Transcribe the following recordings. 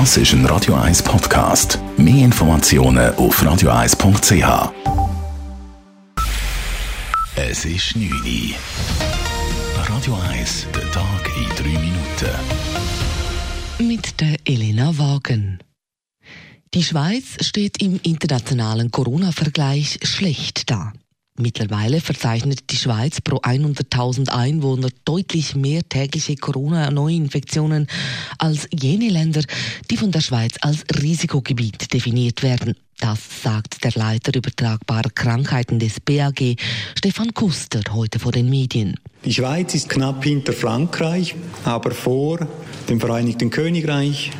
Das ist ein Radio 1 Podcast. Mehr Informationen auf radio1.ch. Es ist 9 Uhr. Radio 1, der Tag in 3 Minuten. Mit der Elena Wagen. Die Schweiz steht im internationalen Corona-Vergleich schlecht da. Mittlerweile verzeichnet die Schweiz pro 100.000 Einwohner deutlich mehr tägliche Corona-Neuinfektionen als jene Länder, die von der Schweiz als Risikogebiet definiert werden. Das sagt der Leiter übertragbarer Krankheiten des BAG, Stefan Kuster, heute vor den Medien. Die Schweiz ist knapp hinter Frankreich, aber vor dem Vereinigten Königreich,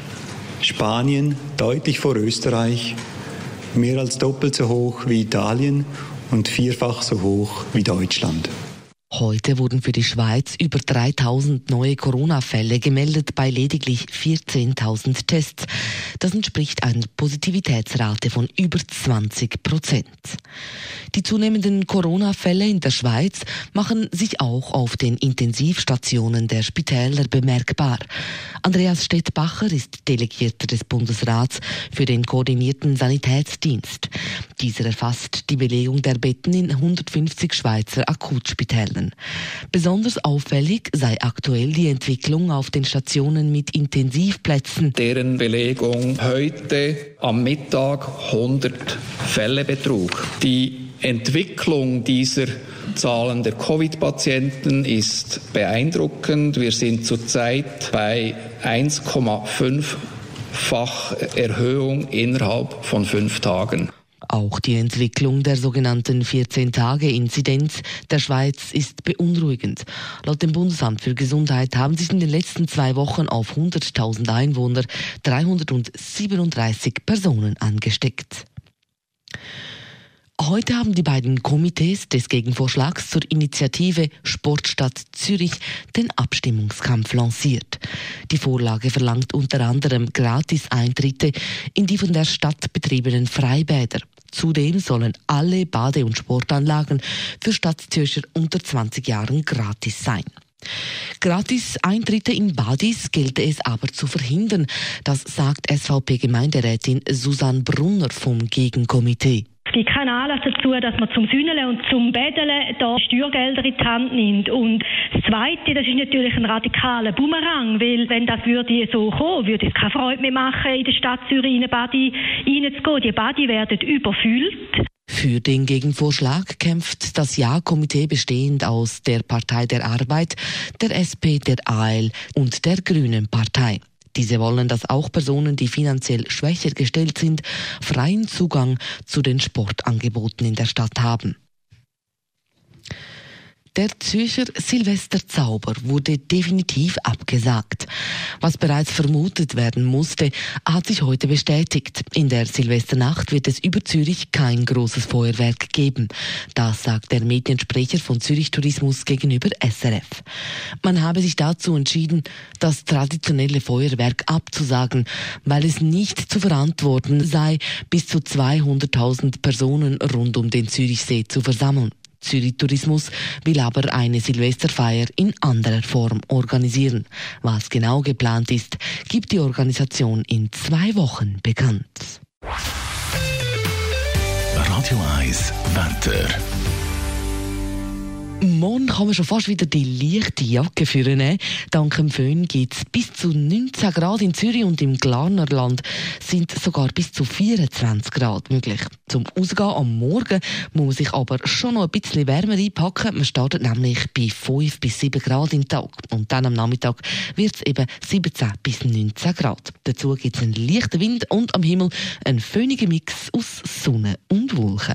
Spanien, deutlich vor Österreich, mehr als doppelt so hoch wie Italien und vierfach so hoch wie Deutschland. Heute wurden für die Schweiz über 3000 neue Corona-Fälle gemeldet bei lediglich 14.000 Tests. Das entspricht einer Positivitätsrate von über 20 Prozent. Die zunehmenden Corona-Fälle in der Schweiz machen sich auch auf den Intensivstationen der Spitäler bemerkbar. Andreas Stettbacher ist Delegierter des Bundesrats für den koordinierten Sanitätsdienst. Dieser erfasst die Belegung der Betten in 150 Schweizer Akutspitälern. Besonders auffällig sei aktuell die Entwicklung auf den Stationen mit Intensivplätzen. Deren Belegung heute am Mittag 100 Fälle betrug. Die Entwicklung dieser Zahlen der Covid-Patienten ist beeindruckend. Wir sind zurzeit bei 1,5-fach Erhöhung innerhalb von fünf Tagen. Auch die Entwicklung der sogenannten 14-Tage-Inzidenz der Schweiz ist beunruhigend. Laut dem Bundesamt für Gesundheit haben sich in den letzten zwei Wochen auf 100.000 Einwohner 337 Personen angesteckt. Heute haben die beiden Komitees des Gegenvorschlags zur Initiative Sportstadt Zürich den Abstimmungskampf lanciert. Die Vorlage verlangt unter anderem Gratis-Eintritte in die von der Stadt betriebenen Freibäder. Zudem sollen alle Bade- und Sportanlagen für Stadtzürcher unter 20 Jahren gratis sein. Gratis-Eintritte in Badis gelte es aber zu verhindern. Das sagt SVP-Gemeinderätin Susanne Brunner vom Gegenkomitee. Gibt keinen Anlass dazu, dass man zum Sühneln und zum Bädeln da Steuergelder in die Hand nimmt. Und das Zweite, das ist natürlich ein radikaler Bumerang, weil wenn das würde so kommen, würde es keine Freude mehr machen, in der Stadt Zürich in eine Badi reinzugehen. Die Badi werden überfüllt. Für den Gegenvorschlag kämpft das Ja-Komitee bestehend aus der Partei der Arbeit, der SP, der AL und der Grünen Partei. Diese wollen, dass auch Personen, die finanziell schwächer gestellt sind, freien Zugang zu den Sportangeboten in der Stadt haben. Der Zürcher Silvesterzauber wurde definitiv abgesagt. Was bereits vermutet werden musste, hat sich heute bestätigt. In der Silvesternacht wird es über Zürich kein großes Feuerwerk geben. Das sagt der Mediensprecher von Zürich Tourismus gegenüber SRF. Man habe sich dazu entschieden, das traditionelle Feuerwerk abzusagen, weil es nicht zu verantworten sei, bis zu 200.000 Personen rund um den Zürichsee zu versammeln. Zürich Tourismus will aber eine Silvesterfeier in anderer Form organisieren. Was genau geplant ist, gibt die Organisation in zwei Wochen bekannt. Radio 1 Wetter. Morgen kann man schon fast wieder die leichte Jacke führen. Dank dem Föhn gibt es bis zu 19 Grad in Zürich und im Glarnerland sind sogar bis zu 24 Grad möglich. Zum Ausgehen am Morgen muss man sich aber schon noch ein bisschen wärmer einpacken. Man startet nämlich bei 5 bis 7 Grad im Tag. Und dann am Nachmittag wird es eben 17 bis 19 Grad. Dazu gibt es einen leichten Wind und am Himmel einen föhnigen Mix aus Sonne und Wolken.